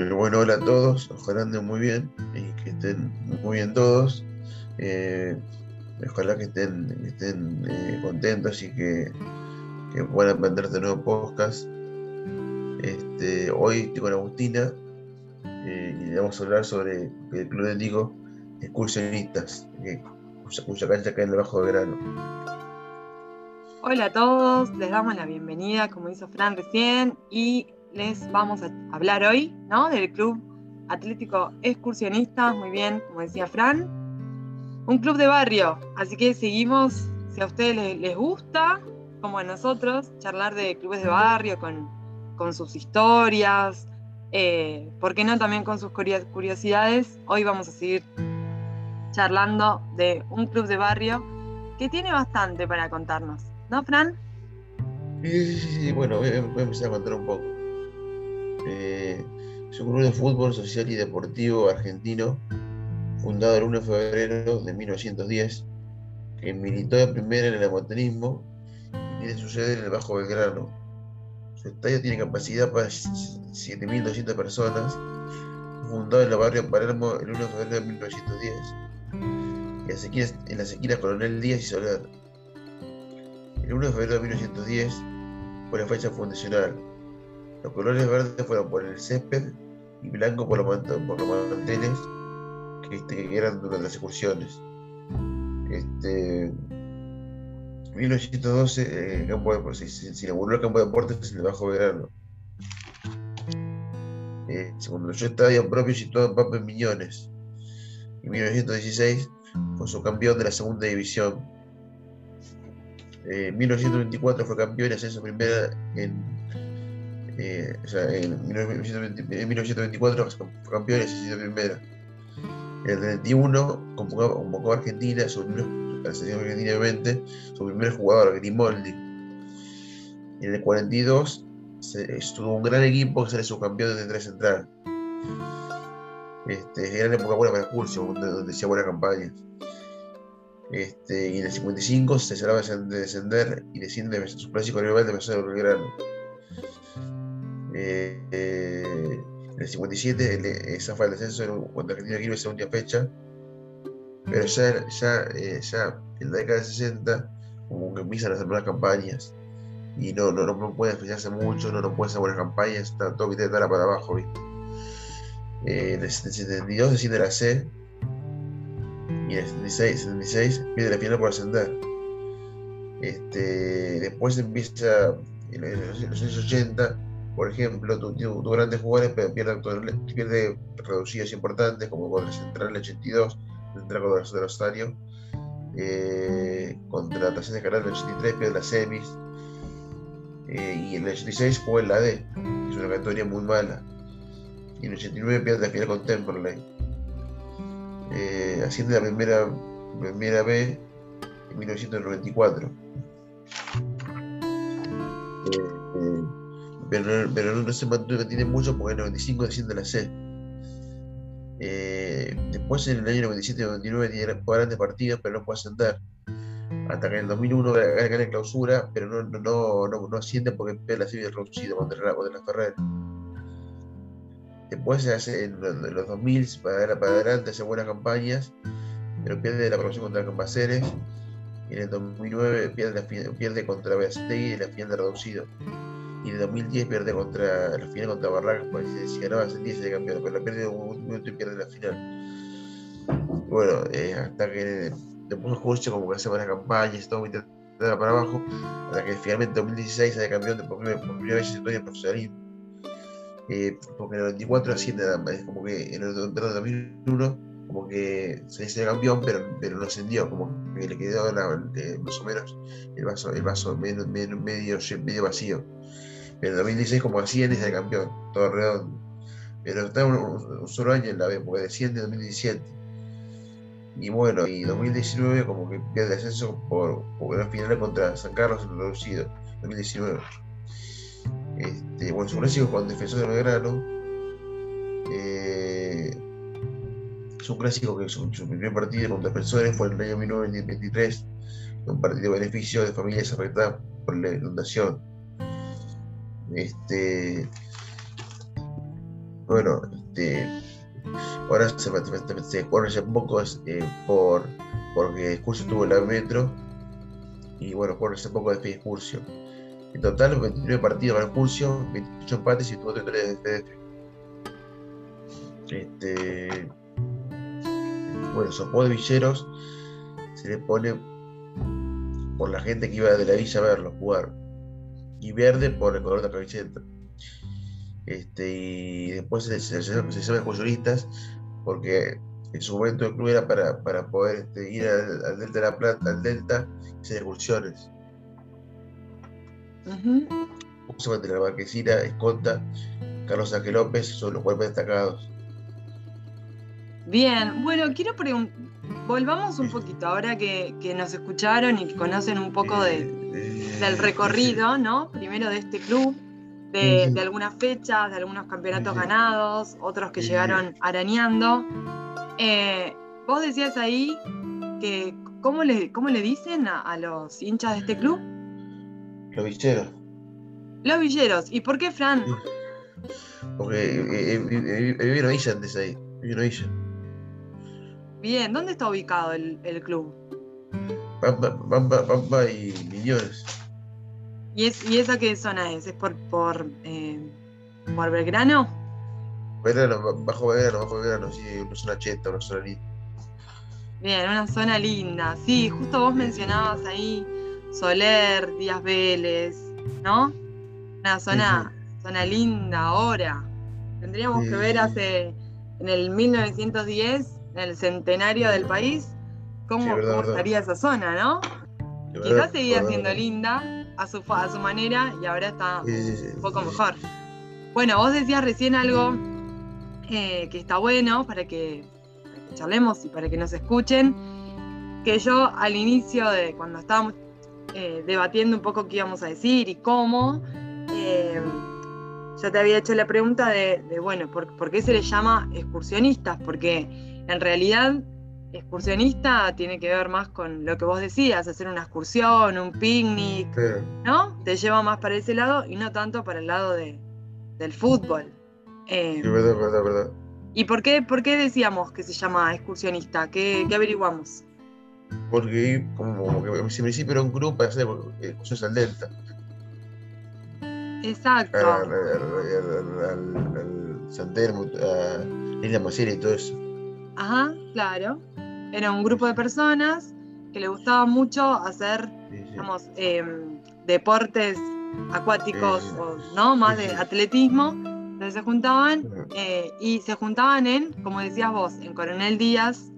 Eh, bueno, hola a todos, ojalá anden muy bien y que estén muy bien todos. Eh, ojalá que estén, estén eh, contentos y que, que puedan aprender de nuevo podcast. Este, hoy estoy con Agustina y vamos a hablar sobre el Club de Digo Excursionistas, cuya, cuya cancha cae en el Bajo de Grano. Hola a todos, les damos la bienvenida, como hizo Fran recién, y les vamos a hablar hoy, ¿no? Del Club Atlético Excursionistas, muy bien, como decía Fran. Un club de barrio, así que seguimos, si a ustedes les, gusta, como a nosotros, charlar de clubes de barrio con, con sus historias, eh, ¿por qué no también con sus curiosidades? Hoy vamos a seguir charlando de un club de barrio que tiene bastante para contarnos, ¿no, Fran? Sí, sí, sí, bueno, voy a empezar a contar un poco. Eh, es un club de fútbol social y deportivo argentino, fundado el 1 de febrero de 1910, que militó de primera en el amateurismo y tiene su sede en el Bajo Belgrano. Su estadio tiene capacidad para 7.200 personas, fundado en el barrio Palermo el 1 de febrero de 1910, y en las esquinas Coronel Díaz y Soler. El 1 de febrero de 1910 fue la fecha fundacional los colores verdes fueron por el césped y blanco por los, manteles este, que, eran durante las excursiones. Este, 1912 eh, campo se, inauguró el campo de deportes en el Bajo Verano. Eh, se construyó estadio propio situado en Pampa en Miñones. En 1916 fue su campeón de la segunda división. En 1924 fue campeón y ascenso primera en eh, en, 1924 fue campeón y se primera. En el 31 convocó, a Argentina, su primer, a Argentina su primer jugador, Grimaldi. Y en el 42 estuvo un gran equipo que sale subcampeón de tres central. Este, era una época buena para el curso, donde, hacía buenas campañas. Este, y en el 55 se cerraba de descender y desciende su clásico rival de Mesero Belgrano. Eh, en el 57 esa fue el descenso cuando Argentina quiere esa última fecha. Pero ya, ya, eh, ya en la década de 60 como que empiezan a hacer buenas campañas y no, no, no puede especiarse mucho, no, no puede hacer buenas campañas, está todo de para abajo, ¿viste? Eh, en el 72 desciende la C y en el 76, 76 pierde la final por ascender. Este, después empieza en los años 80 por ejemplo, tuvo grandes jugadores, pero pierde, pierde reducidos importantes, como contra Central el 82, Central contra el Rosario, eh, de el 83, pierde las semis, eh, y en el 86 juega en la D, es una categoría muy mala, y en el 89 pierde la final con Temperley. Eh, asciende la primera, primera B en 1994 pero, no se mantiene mucho porque en el 95 desciende la C. Eh, después en el año 97 y 99 tiene grandes partidos, pero no puede ascender. Hasta que en el 2001 gana la clausura, pero no, no, no, no asciende porque pierde la serie reducido contra contra la Ferrer. Después en los, 2000 para, para adelante, hace buenas campañas, pero pierde la promoción contra Cambaceres. Y en el 2009 pierde, la, pierde contra Beastegui y la final de reducido y de 2010 pierde contra la final contra Barracas, pues si ganaba ese 10 se campeón, pero la pierde en un momento y pierde la final. Bueno, eh, hasta que después Jurche como que hace buenas campañas, todo muy para abajo, hasta que finalmente en 2016 sale campeón de por primera, vez en su historia profesionalismo. Eh, porque en el 94 asciende nada como que en el, 2001 como que se dice campeón, pero, pero no ascendió, como que le quedó más o menos el vaso, el vaso medio, medio vacío. En 2016 como asciende es el campeón, todo redondo. Pero está un, solo año en la B, porque desciende en 2017. Y bueno, y 2019 como que pierde ascenso por, por final contra San Carlos en el reducido, 2019. Este, bueno, su clásico con Defensor de Belgrano. Eh, es un clásico que su, su, primer partido con defensores fue en el año 1923, un partido de beneficio de familias afectadas por la inundación. Este, bueno, este, ahora se, se, se hace poco eh, por, porque Excursio tuvo la metro y bueno, por hace poco de Excursio. En total, 29 partidos para Excursio, 28 empates y tuvo 33 de Este, bueno, Sopó de Villeros se le pone por la gente que iba de la villa a verlo jugar. Y verde por el color de la camiseta. Este, y después se, se, se, porque en su momento el club era para, para poder este, ir al, Delta de la Plata, al Delta, y hacer excursiones. Uh de la Marquesina, Esconta, Carlos Ángel López son los cuerpos destacados. Bien, bueno, quiero preguntar, volvamos un poquito, ahora que, nos escucharon y que conocen un poco de, del recorrido, ¿no? Primero de este club, de, algunas fechas, de algunos campeonatos ganados, otros que llegaron arañando. Eh, vos decías ahí que, ¿cómo le, cómo le dicen a, los hinchas de este club? Los villeros. Los villeros. ¿Y por qué, Fran? Porque vivieron ella antes ahí. Vivieron ella. Bien, ¿dónde está ubicado el, club? Pampa, y Millones. ¿Y, es, ¿Y esa qué zona es? ¿Es por, por, eh, por Belgrano? Belgrano, bajo Belgrano, bajo Belgrano, sí, una zona cheta, una zona linda. Bien, una zona linda. Sí, justo vos mencionabas ahí Soler, Díaz Vélez, ¿no? Una zona, zona linda ahora. Tendríamos que ver hace, en el 1910, en el centenario del país, cómo, estaría esa zona, ¿no? Quizás seguía siendo linda a su, a su manera y ahora está un poco mejor. Bueno, vos decías recién algo eh, que está bueno para que, charlemos y para que nos escuchen, que yo al inicio de cuando estábamos eh, debatiendo un poco qué íbamos a decir y cómo, eh, yo te había hecho la pregunta de, bueno, ¿por, ¿por, qué se les llama excursionistas? Porque en realidad, excursionista tiene que ver más con lo que vos decías, hacer una excursión, un picnic, ¿no? Te lleva más para ese lado y no tanto para el lado del fútbol. Eh, verdad, verdad, verdad. ¿Y por qué, por qué decíamos que se llama excursionista? ¿Qué, averiguamos? Porque como, que en principio era un grupo para hacer excursiones al Delta. Exacto. Al, al, a Isla Maciel y todo eso. Ajá, claro. Era un grupo de personas que le gustaba mucho hacer, digamos, em, deportes acuáticos, o, ¿no? Más de atletismo. Entonces se juntaban eh, y se juntaban en, como decías vos, en Coronel Díaz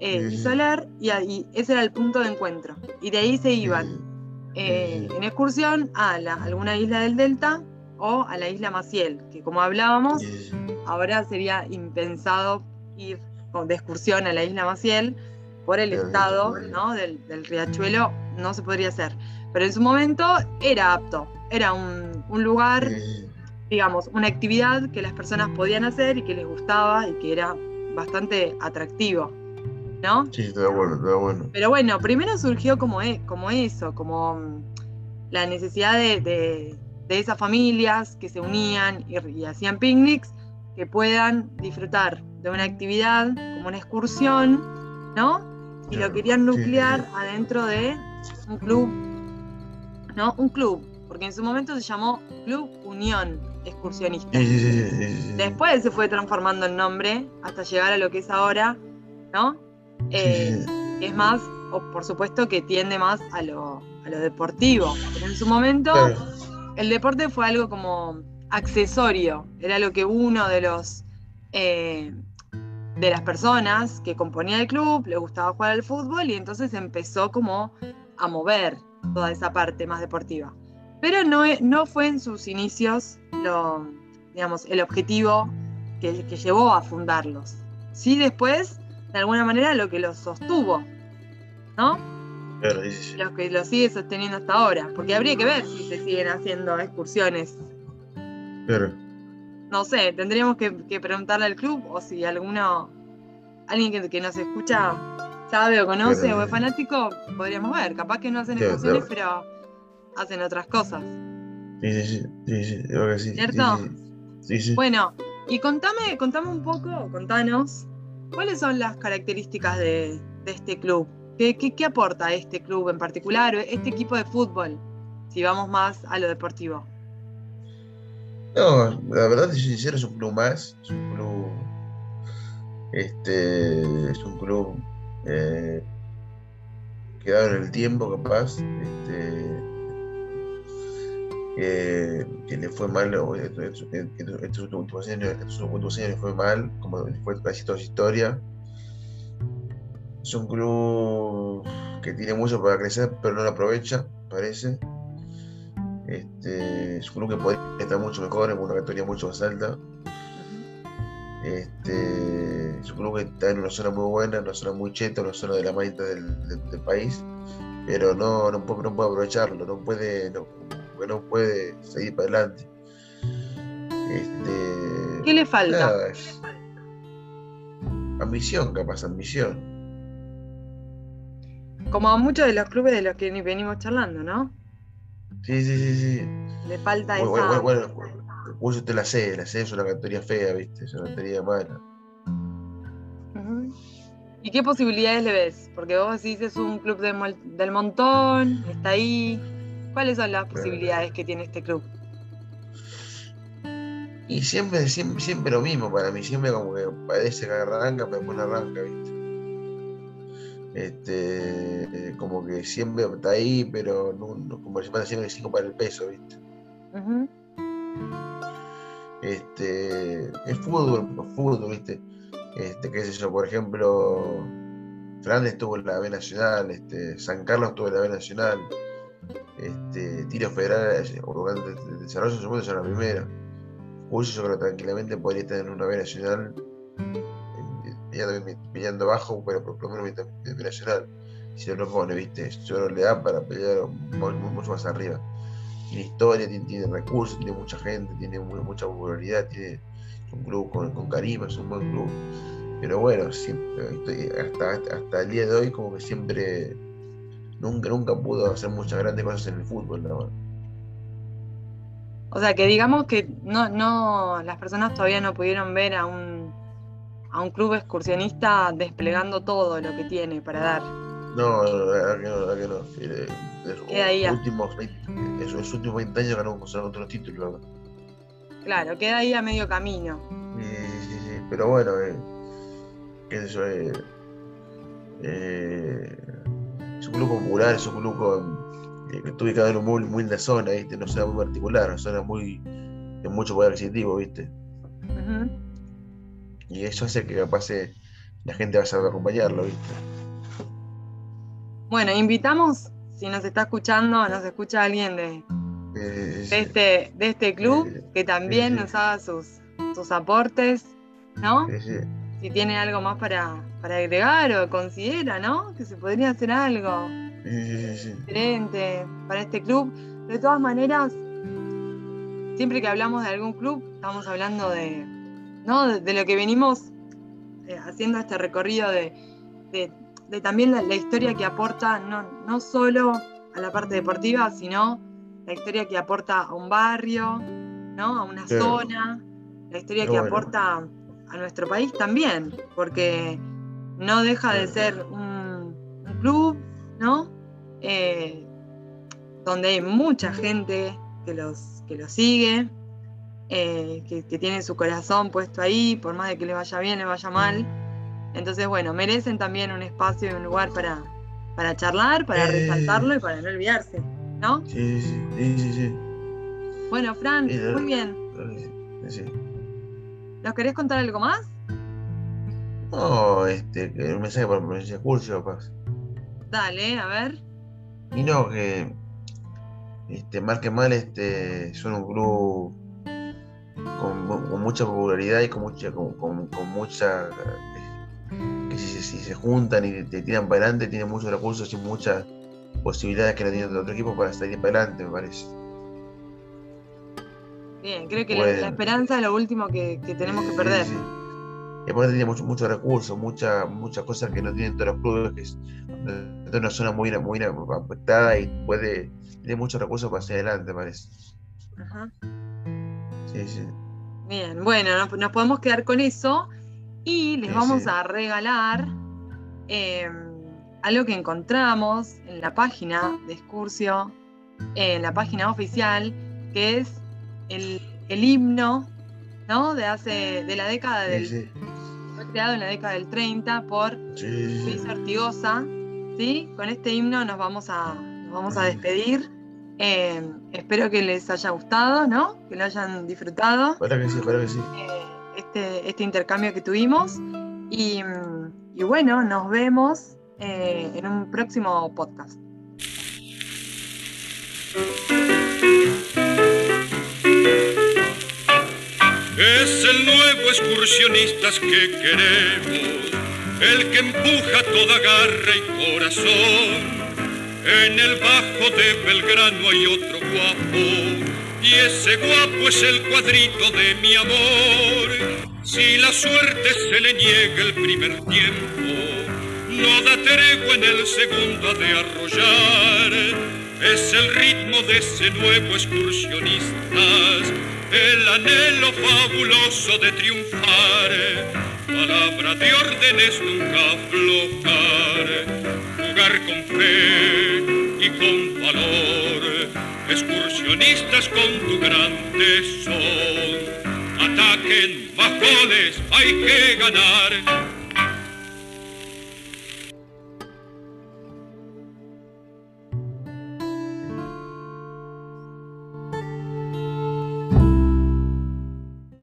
eh, y Soler, y, ese era el punto de encuentro. Y de ahí se iban eh, en excursión a alguna isla del Delta o a la isla Maciel, que como hablábamos, ahora sería impensado ir de excursión a la isla Maciel, por el estado del, riachuelo no se podría hacer. Pero en su momento era apto, era un, lugar, digamos, una actividad que las personas podían hacer y que les gustaba y que era bastante atractivo. ¿No? Sí, está bueno, está bueno. Pero bueno, primero surgió como, e, como eso, como mm, la necesidad de, esas familias que se unían y hacían picnics que puedan disfrutar de una actividad como una excursión, ¿no? Y lo querían nuclear adentro de un club, ¿no? Un club, porque en su momento se llamó Club Unión Excursionista. Después se fue transformando el nombre hasta llegar a lo que es ahora, ¿no? Eh, es más, o por supuesto que tiende más a lo, a lo deportivo, pero en su momento el deporte fue algo como accesorio, era lo que uno de los eh, de las personas que componía el club le gustaba jugar al fútbol y entonces empezó como a mover toda esa parte más deportiva. Pero no, no fue en sus inicios lo, digamos, el objetivo que, llevó a fundarlos. Sí después, de alguna manera, lo que los sostuvo, ¿no? Claro, Lo que lo sigue sosteniendo hasta ahora, porque habría que ver si se siguen haciendo excursiones no sé, tendríamos que, preguntarle al club o si alguno, alguien que, nos escucha sabe o conoce o es fanático, podríamos ver. Capaz que no hacen excursiones, pero hacen otras cosas. Sí, sí, sí, sí, sí, ¿Cierto? Sí, sí. Bueno, Y contame, contame un poco, contanos, ¿cuáles son las características de, este club? ¿Qué, ¿Qué, aporta este club en particular, este equipo de fútbol, si vamos más a lo deportivo? No, la verdad, si sincero, es un club más, es un club, este, es un club eh, quedado en el tiempo, capaz, este, que, le fue mal estos últimos años le fue mal, como fue casi toda su historia. Es un club que tiene mucho para crecer, pero no lo aprovecha, parece. Este, es un club que podría estar mucho mejor, en una categoría mucho más alta. Este, es un club que está en una zona muy buena, en una zona muy cheta, en una zona de la mitad del, país, pero no, no, puede, aprovecharlo, no puede, no, no puede seguir para adelante. Este, ¿Qué le falta? ambición, capaz, ambición. Como a muchos de los clubes de los que venimos charlando, ¿no? Sí, sí, sí, sí. Le falta esa... Bueno, bueno, bueno, usted la C, la C es una categoría fea, ¿viste? Es una categoría mala. ¿Y qué posibilidades le ves? Porque vos decís es un club del montón, está ahí. ¿Cuáles son las posibilidades que tiene este club? Y siempre, siempre, siempre lo mismo para mí, siempre como que parece que arranca, pero después no arranca, ¿viste? Este, como que siempre está ahí, pero no, como si fuera siempre cinco para el peso, ¿viste? Este, es fútbol, fútbol, ¿viste? Este, qué sé yo, por ejemplo, Fernández estuvo en la B Nacional, este, San Carlos estuvo en la B Nacional, este, Tiro Federal o de desarrollo en su momento en la primera. Julio yo creo que tranquilamente podría tener una B Nacional peleando abajo, pero por lo menos de nacional. Si no lo pone, viste, solo le da para pelear mucho más arriba. Tiene historia, tiene, recursos, tiene mucha gente, tiene mucha popularidad, tiene un club con, con carisma, es un buen club. Pero bueno, siempre, hasta, hasta el día de hoy como que siempre nunca, nunca pudo hacer muchas grandes cosas en el fútbol, la O sea que digamos que no, no, las personas todavía no pudieron ver a un a un club excursionista desplegando todo lo que tiene para dar. No, la que no, la que no. queda ahí últimos 20, esos últimos 20 años ganó otros títulos, ¿verdad? Claro, queda ahí a medio camino. Sí, sí, sí, pero bueno, eh, qué sé yo, eh, eh, es un club popular, es un club eh, que está ubicado en un muy, muy la zona, ¿viste? No zona muy particular, una zona muy de mucho poder adquisitivo, ¿viste? Y eso hace que capaz eh, la gente vaya a acompañarlo, ¿viste? Bueno, invitamos, si nos está escuchando, nos escucha alguien de, de, este, de este club, que también nos haga sus, sus aportes, ¿no? Si tiene algo más para, para agregar o considera, ¿no? Que se podría hacer algo diferente para este club. De todas maneras, siempre que hablamos de algún club, estamos hablando de, de, lo que venimos eh, haciendo este recorrido de, también la, historia que aporta no, no solo a la parte deportiva, sino la historia que aporta a un barrio, ¿no? a una zona, la historia que aporta a nuestro país también, porque no deja de ser un, club, ¿no? Eh, donde hay mucha gente que los, que los sigue, eh, que, tienen su corazón puesto ahí, por más de que le vaya bien, le vaya mal. Entonces, bueno, merecen también un espacio y un lugar para, para charlar, para eh. resaltarlo y para no olvidarse, ¿no? Sí, sí, sí, sí. Bueno, Fran, muy bien. Sí. ¿Nos querés contar algo más? No, este, un mensaje para provincia Curcio, capaz. Dale, a ver. Y no, que este, mal que mal, este, son un grupo con, mucha popularidad y con mucha, con, mucha eh, que si, se juntan y te tiran para adelante, tienen muchos recursos y muchas posibilidades que no tienen otro equipo para salir para adelante, me parece. Bien, creo que la, esperanza es lo último que, tenemos que perder. Y aparte tiene muchos mucho recursos, muchas muchas cosas que no tienen todos los clubes, que es, una zona muy, muy afectada y puede, tiene muchos recursos para hacia adelante, me parece. Ajá. Sí, sí. Bien, bueno, nos, podemos quedar con eso y les vamos a regalar em, algo que encontramos en la página de Excursio, en la página oficial, que es el, himno ¿no? de hace de la década del fue creado en la década del 30 por Luis Artigosa. ¿sí? Con este himno nos vamos a, nos vamos a despedir. Eh, espero que les haya gustado, ¿no? Que lo hayan disfrutado. Para que sí, para que sí. Eh, este, este, intercambio que tuvimos. Y, bueno, nos vemos eh, en un próximo podcast. Es el nuevo excursionistas que queremos, el que empuja toda garra y corazón. En el bajo de Belgrano hay otro guapo, y ese guapo es el cuadrito de mi amor. Si la suerte se le niega el primer tiempo, no da tregua en el segundo de arrollar. Es el ritmo de ese nuevo excursionistas el anhelo fabuloso de triunfar, palabra de órdenes nunca aflojar, con fe y con valor, excursionistas con tu gran tesón, ataquen bajones, hay que ganar